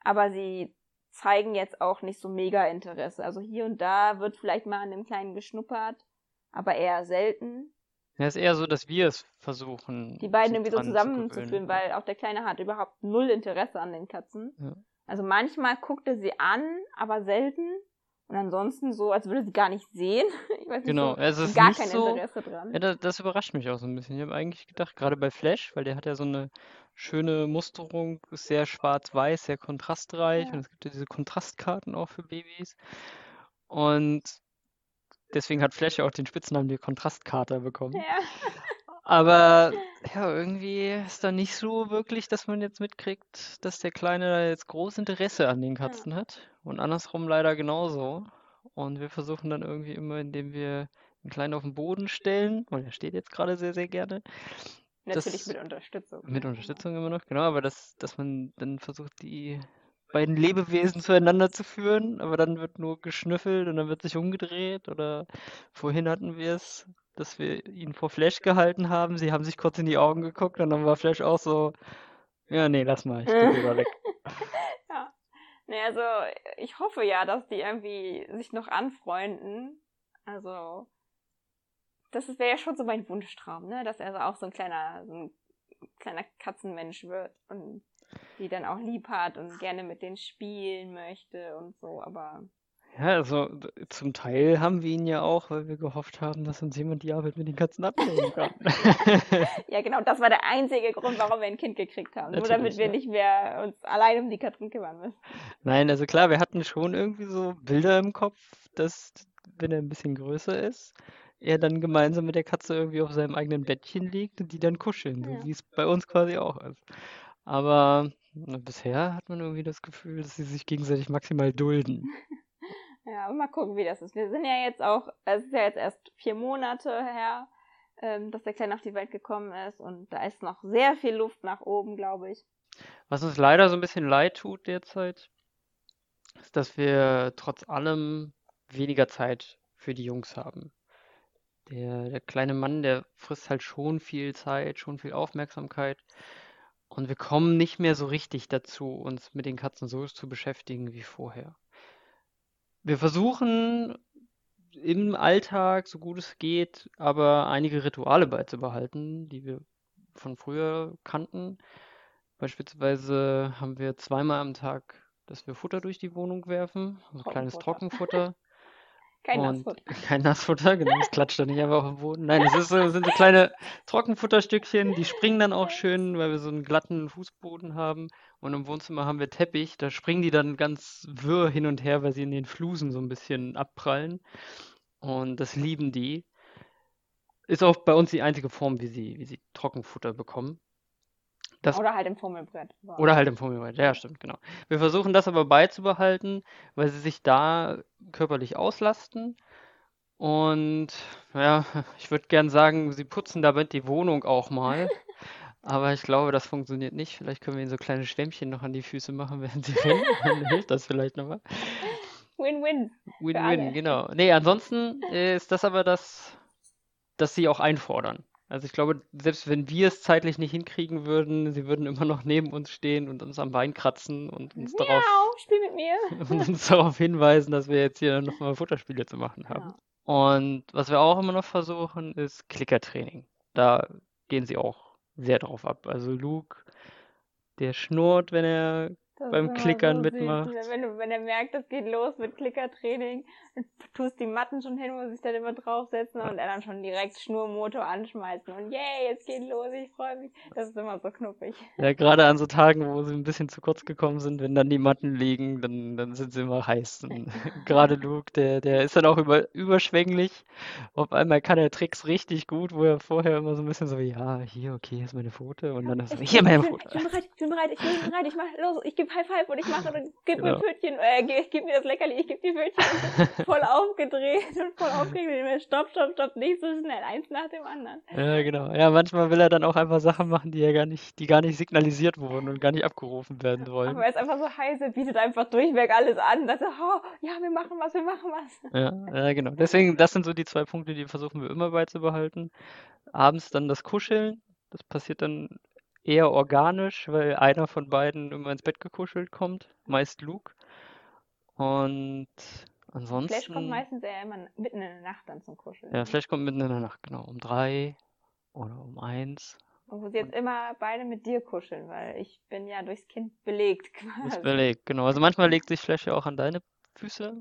Aber sie zeigen jetzt auch nicht so mega Interesse. Also hier und da wird vielleicht mal an dem Kleinen geschnuppert, aber eher selten. Ja, ist eher so, dass wir es versuchen, Die beiden irgendwie so zu zusammenzuführen, weil auch der Kleine hat überhaupt null Interesse an den Katzen. Ja. Also manchmal guckt er sie an, aber selten. Und ansonsten so, als würde sie gar nicht sehen. [LAUGHS] Ich weiß nicht, Genau, so, es ist gar kein so, Interesse dran. Ja, das, das überrascht mich auch so ein bisschen. Ich habe eigentlich gedacht, gerade bei Flash, weil der hat ja so eine schöne Musterung, ist sehr schwarz-weiß, sehr kontrastreich Ja. und es gibt ja diese Kontrastkarten auch für Babys. Und deswegen hat Flash ja auch den Spitznamen der Kontrastkater bekommen. Ja. Aber ja, irgendwie ist da nicht so wirklich, dass man jetzt mitkriegt, dass der Kleine da jetzt groß Interesse an den Katzen hat. Und andersrum leider genauso. Und wir versuchen dann irgendwie immer, indem wir den Kleinen auf den Boden stellen, weil er steht jetzt gerade sehr, sehr gerne. Natürlich das- mit Unterstützung. Mit Unterstützung immer noch, genau, aber dass, dass man dann versucht, die beiden Lebewesen zueinander zu führen, aber dann wird nur geschnüffelt und dann wird sich umgedreht. Oder vorhin hatten wir es, dass wir ihn vor Flash gehalten haben. Sie haben sich kurz in die Augen geguckt und dann war Flash auch so, ja, nee, lass mal, ich geh lieber weg. [LAUGHS] Ja. Nee, also ich hoffe ja, dass die irgendwie sich noch anfreunden. Also das wäre ja schon so mein Wunschtraum, ne? Dass er so auch so ein kleiner, so ein kleiner Katzenmensch wird und die dann auch lieb hat und gerne mit denen spielen möchte und so, aber Ja, also zum Teil haben wir ihn ja auch, weil wir gehofft haben, dass uns jemand die Arbeit mit den Katzen abnehmen kann. [LAUGHS] ja genau, das war der einzige Grund, warum wir ein Kind gekriegt haben. Nur damit Natürlich, wir ja. nicht mehr uns allein um die Katzen kümmern müssen. Nein, also klar, wir hatten schon irgendwie so Bilder im Kopf, dass, wenn er ein bisschen größer ist, er dann gemeinsam mit der Katze irgendwie auf seinem eigenen Bettchen liegt und die dann kuscheln, so Ja. wie es bei uns quasi auch ist. Aber bisher hat man irgendwie das Gefühl, dass sie sich gegenseitig maximal dulden. [LAUGHS] Ja, aber mal gucken, wie das ist. Wir sind ja jetzt auch, es ist ja jetzt erst vier Monate her, ähm, dass der Kleine auf die Welt gekommen ist und da ist noch sehr viel Luft nach oben, glaube ich. Was uns leider so ein bisschen leid tut derzeit, ist, dass wir trotz allem weniger Zeit für die Jungs haben. Der, der kleine Mann, der frisst halt schon viel Zeit, schon viel Aufmerksamkeit. Und wir kommen nicht mehr so richtig dazu, uns mit den Katzen so zu beschäftigen wie vorher. Wir versuchen im Alltag, so gut es geht, aber einige Rituale beizubehalten, die wir von früher kannten. Beispielsweise haben wir zweimal am Tag, dass wir Futter durch die Wohnung werfen, also kleines [LAUGHS] Trockenfutter. Kein Und Nassfutter. [LAUGHS] kein Nassfutter, genau, das klatscht dann nicht einfach auf den Boden. Nein, es ist sind so kleine Trockenfutterstückchen, die springen dann auch schön, weil wir so einen glatten Fußboden haben. Und im Wohnzimmer haben wir Teppich, da springen die dann ganz wirr hin und her, weil sie in den Flusen so ein bisschen abprallen. Und das lieben die. Ist auch bei uns die einzige Form, wie sie, wie sie Trockenfutter bekommen. Das, Oder halt im Fummelbrett. oder halt im Fummelbrett, ja, stimmt, genau. Wir versuchen das aber beizubehalten, weil sie sich da körperlich auslasten. Und ja, [LAUGHS] ich würde gern sagen, sie putzen damit die Wohnung auch mal. [LAUGHS] Aber ich glaube, das funktioniert nicht. Vielleicht können wir ihnen so kleine Schwämmchen noch an die Füße machen, während sie rennen. [LAUGHS] Dann hilft das vielleicht nochmal. Win-win. Win-win, genau. Nee, ansonsten äh, ist das aber das, das sie auch einfordern. Also ich glaube, selbst wenn wir es zeitlich nicht hinkriegen würden, sie würden immer noch neben uns stehen und uns am Bein kratzen und uns darauf, Miau, spiel mit mir. [LAUGHS] und uns darauf hinweisen, dass wir jetzt hier nochmal Futterspiele zu machen haben. Ja. Und was wir auch immer noch versuchen, ist Klickertraining. Da gehen sie auch sehr drauf ab. Also Luke, der schnurrt, wenn er Das beim Klickern so süß, mitmacht. Wenn, du, wenn er merkt, es geht los mit Klickertraining, tust die Matten schon hin, muss sich dann immer draufsetzen und er dann schon direkt Schnurmotor anschmeißen und yay, jetzt geht los, ich freue mich. Das ist immer so knuffig. Ja, gerade an so Tagen, wo sie ein bisschen zu kurz gekommen sind, wenn dann die Matten liegen, dann, dann sind sie immer heiß. [LAUGHS] Gerade Luke, der, der ist dann auch über, überschwänglich. Auf einmal kann er Tricks richtig gut, wo er vorher immer so ein bisschen so, ja, hier, okay, hier ist meine Pfote. Und dann ist so, Ich, hier ich, meine Pfote. [LAUGHS] ich bin bereit, ich bin bereit, ich bin bereit, ich mach los, ich gebe High Five und ich mache und gib mir Genau. ein Pfötchen, äh, gib, gib mir das Leckerli, ich gebe die Pfötchen. [LAUGHS] voll aufgedreht und voll aufgeregt. Stopp, stopp, stopp, nicht so schnell, eins nach dem anderen. Ja, genau. Ja, manchmal will er dann auch einfach Sachen machen, die er gar nicht, die gar nicht signalisiert wurden und gar nicht abgerufen werden wollen. Aber er ist einfach so heiß, er bietet einfach durchweg alles an. Dass er, oh, ja, wir machen was, wir machen was. Ja, ja, genau. Deswegen, das sind so die zwei Punkte, die versuchen wir immer beizubehalten. Abends dann das Kuscheln. Das passiert dann eher organisch, weil einer von beiden immer ins Bett gekuschelt kommt. Meist Luke. Und Flash kommt ansonsten, meistens eher immer mitten in der Nacht dann zum Kuscheln. ja, Flash kommt mitten in der Nacht, genau. Um drei oder um eins. Und wo sie jetzt immer beide mit dir kuscheln, weil ich bin ja durchs Kind belegt [LAUGHS] Ist quasi. belegt, genau. Also manchmal legt sich Flash ja auch an deine Füße,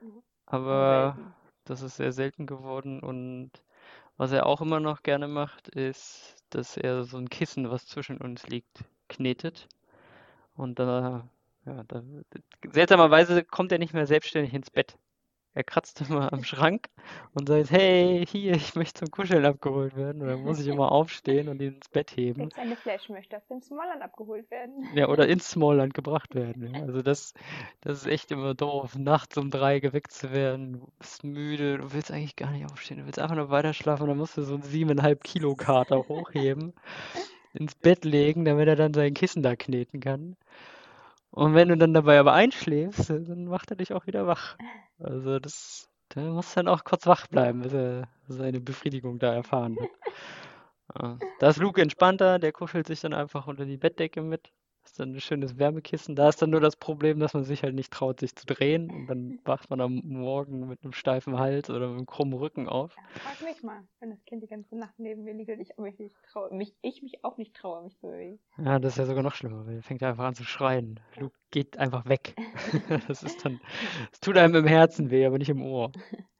Mhm. aber Selten. das ist sehr selten geworden. Und was er auch immer noch gerne macht, ist, dass er so ein Kissen, was zwischen uns liegt, knetet. Und da, ja, da, seltsamerweise kommt er nicht mehr selbstständig ins Bett. Er kratzt [LAUGHS] immer am Schrank und sagt, hey, hier, ich möchte zum Kuscheln abgeholt werden. Und dann muss ich immer aufstehen und ihn ins Bett heben. Jetzt eine Flash möchte aus dem Smallland abgeholt werden. [LAUGHS] Ja, oder ins Smallland gebracht werden. Ja. Also das, das ist echt immer doof, nachts um drei geweckt zu werden. Du bist müde, du willst eigentlich gar nicht aufstehen, du willst einfach nur weiter schlafen und dann musst du so einen siebeneinhalb Kilo Kater hochheben, [LAUGHS] ins Bett legen, damit er dann sein Kissen da kneten kann. Und wenn du dann dabei aber einschläfst, dann macht er dich auch wieder wach. Also das, der muss dann auch kurz wach bleiben, bis er seine Befriedigung da erfahren hat. [LAUGHS] Da ist Luke entspannter, der kuschelt sich dann einfach unter die Bettdecke mit. Ist dann ein schönes Wärmekissen. Da ist dann nur das Problem, dass man sich halt nicht traut, sich zu drehen. Und dann wacht man am Morgen mit einem steifen Hals oder mit einem krummen Rücken auf. Ja, frag mich mal, wenn das Kind die ganze Nacht neben mir liegt und ich mich nicht traue, mich, ich mich auch nicht traue, mich zu bewegen. Ja, das ist ja sogar noch schlimmer, weil er fängt einfach an zu schreien. Luke geht einfach weg. [LAUGHS] Das ist dann, es tut einem im Herzen weh, aber nicht im Ohr. [LAUGHS]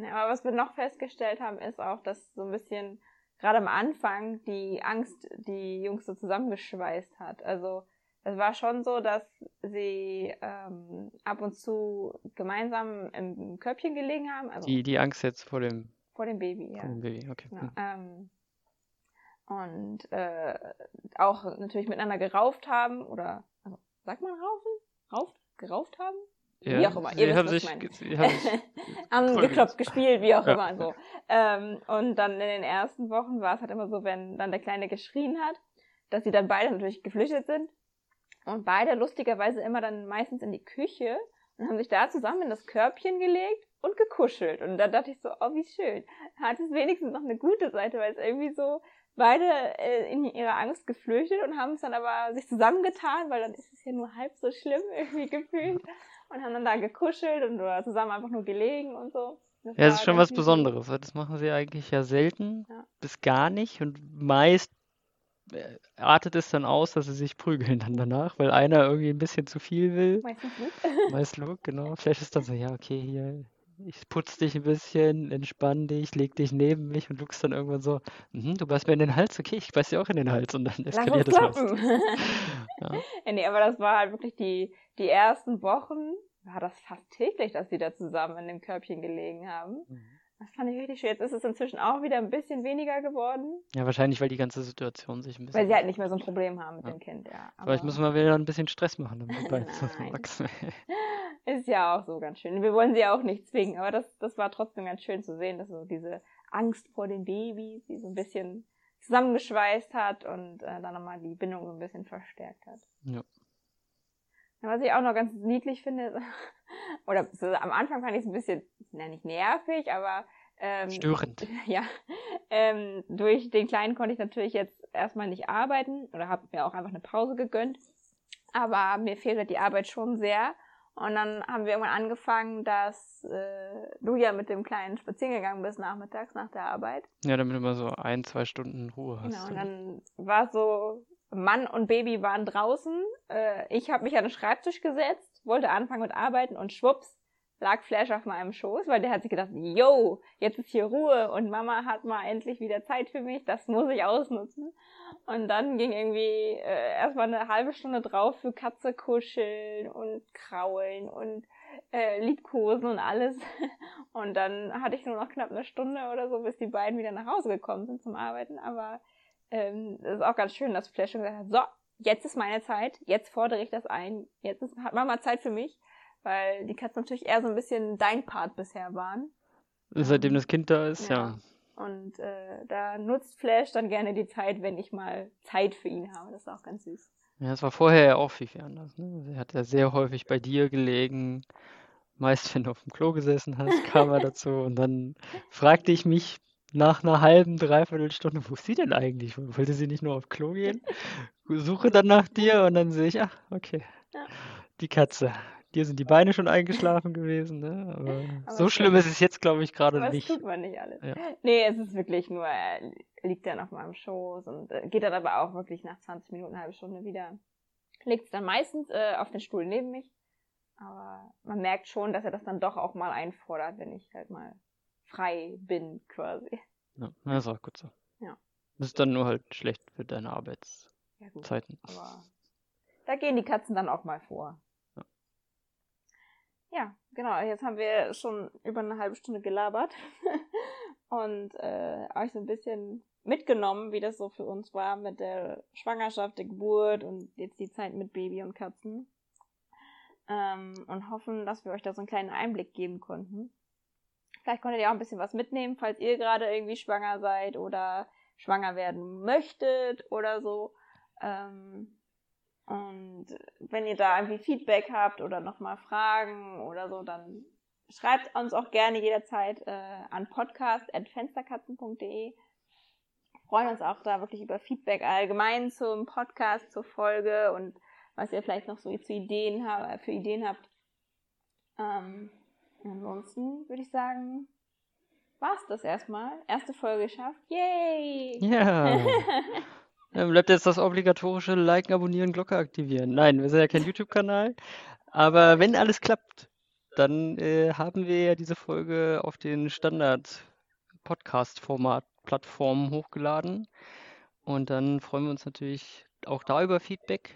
Ja, aber was wir noch festgestellt haben, ist auch, dass so ein bisschen gerade am Anfang die Angst die Jungs so zusammengeschweißt hat. Also es war schon so, dass sie ähm, ab und zu gemeinsam im Körbchen gelegen haben, also Die, die Angst jetzt vor dem, vor dem Baby, ja. vor dem Baby, okay. Ja, Hm. ähm, und äh, auch natürlich miteinander gerauft haben oder also, sagt man raufen? Rauft? Gerauft haben? Wie Ja, auch immer, sie ihr wisst, haben was ich sich, meine. sie haben [LAUGHS] sich haben geklopft, gespielt, wie auch Ja. immer so. Ähm, und dann in den ersten Wochen war es halt immer so, wenn dann der Kleine geschrien hat, dass sie dann beide natürlich geflüchtet sind und beide lustigerweise immer dann meistens in die Küche und haben sich da zusammen in das Körbchen gelegt und gekuschelt. Und da dachte ich so, oh, wie schön. Hat es wenigstens noch eine gute Seite, weil es irgendwie so beide äh, in ihrer Angst geflüchtet und haben es dann aber sich zusammengetan, weil dann ist es ja nur halb so schlimm irgendwie gefühlt und haben dann da gekuschelt und oder zusammen einfach nur gelegen und so. Das Ja, es war ist schon was. Besonderes, weil das machen sie eigentlich ja selten Ja. bis gar nicht und meist äh, artet es dann aus, dass sie sich prügeln dann danach, weil einer irgendwie ein bisschen zu viel will. Meistens nicht. Meist Luke, genau. Vielleicht ist dann so, ja, okay, hier, ich putz dich ein bisschen, entspann dich, leg dich neben mich und Luke ist dann irgendwann so, mhm, du beißt mir in den Hals, okay, ich beiß dir auch in den Hals und dann Lass eskaliert es meist. kloppen. Ja. ja, [LAUGHS] nee, aber das war halt wirklich die, die ersten Wochen, war das fast täglich, dass sie da zusammen in dem Körbchen gelegen haben. Mhm. Das fand ich richtig schön. Jetzt ist es inzwischen auch wieder ein bisschen weniger geworden. Ja, wahrscheinlich, weil die ganze Situation sich ein bisschen. Weil sie halt nicht mehr so ein Problem haben mit Ja. dem Kind, ja. Vielleicht müssen wir wieder ein bisschen Stress machen, damit [LAUGHS] die beiden Nein. zusammenwachsen. [LAUGHS] Ist ja auch so ganz schön. Wir wollen sie ja auch nicht zwingen, aber das, das war trotzdem ganz schön zu sehen, dass so diese Angst vor den Babys, die so ein bisschen zusammengeschweißt hat und äh, dann nochmal die Bindung so ein bisschen verstärkt hat. Ja. Was ich auch noch ganz niedlich finde, [LAUGHS] oder so, am Anfang fand ich es ein bisschen, na nicht nervig, aber ähm, Störend. [LAUGHS] ja, ähm, durch den Kleinen konnte ich natürlich jetzt erstmal nicht arbeiten oder habe mir auch einfach eine Pause gegönnt. Aber mir fehlte die Arbeit schon sehr. Und dann haben wir irgendwann angefangen, dass äh, du ja mit dem Kleinen spazieren gegangen bist nachmittags nach der Arbeit. Ja, damit du mal so ein, zwei Stunden Ruhe hast. Genau, und dann war so, Mann und Baby waren draußen. Äh, ich habe mich an den Schreibtisch gesetzt, wollte anfangen mit Arbeiten und schwupps lag Flash auf meinem Schoß, weil der hat sich gedacht, yo, jetzt ist hier Ruhe und Mama hat mal endlich wieder Zeit für mich, das muss ich ausnutzen. Und dann ging irgendwie äh, erstmal eine halbe Stunde drauf für Katze kuscheln und kraulen und äh, liebkosen und alles. [LAUGHS] Und dann hatte ich nur noch knapp eine Stunde oder so, bis die beiden wieder nach Hause gekommen sind zum Arbeiten. Aber ähm, es ist auch ganz schön, dass Flash schon gesagt hat, so, jetzt ist meine Zeit, jetzt fordere ich das ein, jetzt ist, hat Mama Zeit für mich, weil die Katzen natürlich eher so ein bisschen dein Part bisher waren. Seitdem das Kind da ist, ja. Und äh, da nutzt Flash dann gerne die Zeit, wenn ich mal Zeit für ihn habe. Das ist auch ganz süß. Ja, es war vorher ja auch viel, viel anders. Ne? Sie hat ja sehr häufig bei dir gelegen. Meist, [LAUGHS] wenn du auf dem Klo gesessen hast, kam er dazu. Und dann fragte ich mich nach einer halben, dreiviertel Stunde, wo ist sie denn eigentlich? Wollte sie nicht nur auf Klo gehen? Suche dann nach dir und dann sehe ich, ach, okay. Ja. Die Katze. Dir sind die Beine schon eingeschlafen gewesen, ne? Aber Aber so schlimm ist es jetzt, glaube ich, gerade Aber das nicht. tut man nicht alles. Ja. Nee, es ist wirklich nur, er liegt dann auf meinem Schoß und äh, geht dann aber auch wirklich nach 20 Minuten, eine halbe Stunde wieder. Legt es dann meistens äh, auf den Stuhl neben mich. Aber man merkt schon, dass er das dann doch auch mal einfordert, wenn ich halt mal frei bin, quasi. Ja, das ist auch gut so. Ja. Das ist dann nur halt schlecht für deine Arbeitszeiten. Ja, gut. Aber da gehen die Katzen dann auch mal vor. Ja. Ja, genau. Jetzt haben wir schon über eine halbe Stunde gelabert [LAUGHS] und äh, euch so ein bisschen mitgenommen, wie das so für uns war mit der Schwangerschaft, der Geburt und jetzt die Zeit mit Baby und Katzen. Ähm, und hoffen, dass wir euch da so einen kleinen Einblick geben konnten. Vielleicht konntet ihr auch ein bisschen was mitnehmen, falls ihr gerade irgendwie schwanger seid oder schwanger werden möchtet oder so. Ähm, und wenn ihr da irgendwie Feedback habt oder nochmal Fragen oder so, dann schreibt uns auch gerne jederzeit äh, an podcast.fensterkatzen.de. Freuen uns auch da wirklich über Feedback allgemein zum Podcast, zur Folge und was ihr vielleicht noch so für Ideen habt. Ähm, ansonsten würde ich sagen, war's das erstmal. Erste Folge geschafft. Yay! Ja. [LAUGHS] Dann bleibt jetzt das obligatorische Liken, Abonnieren, Glocke aktivieren. Nein, wir sind ja kein YouTube-Kanal. Aber wenn alles klappt, dann äh, haben wir ja diese Folge auf den Standard-Podcast-Format-Plattformen hochgeladen. Und dann freuen wir uns natürlich auch da über Feedback,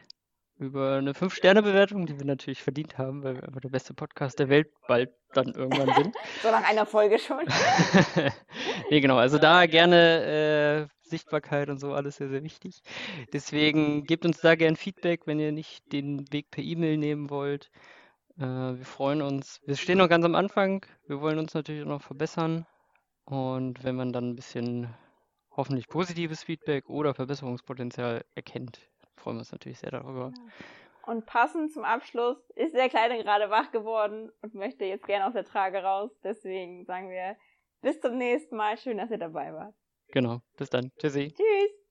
über eine 5-Sterne-Bewertung, die wir natürlich verdient haben, weil wir einfach der beste Podcast der Welt bald dann irgendwann sind. [LAUGHS] So nach einer Folge schon. [LAUGHS] nee, genau. Also da gerne äh, Sichtbarkeit und so alles sehr, sehr wichtig. Deswegen gebt uns da gern Feedback, wenn ihr nicht den Weg per E-Mail nehmen wollt. Äh, wir freuen uns. Wir stehen noch ganz am Anfang. Wir wollen uns natürlich auch noch verbessern. Und wenn man dann ein bisschen hoffentlich positives Feedback oder Verbesserungspotenzial erkennt, freuen wir uns natürlich sehr darüber. Und passend zum Abschluss ist der Kleine gerade wach geworden und möchte jetzt gerne aus der Trage raus. Deswegen sagen wir bis zum nächsten Mal. Schön, dass ihr dabei wart. Genau. Bis dann. Tschüssi. Tschüss.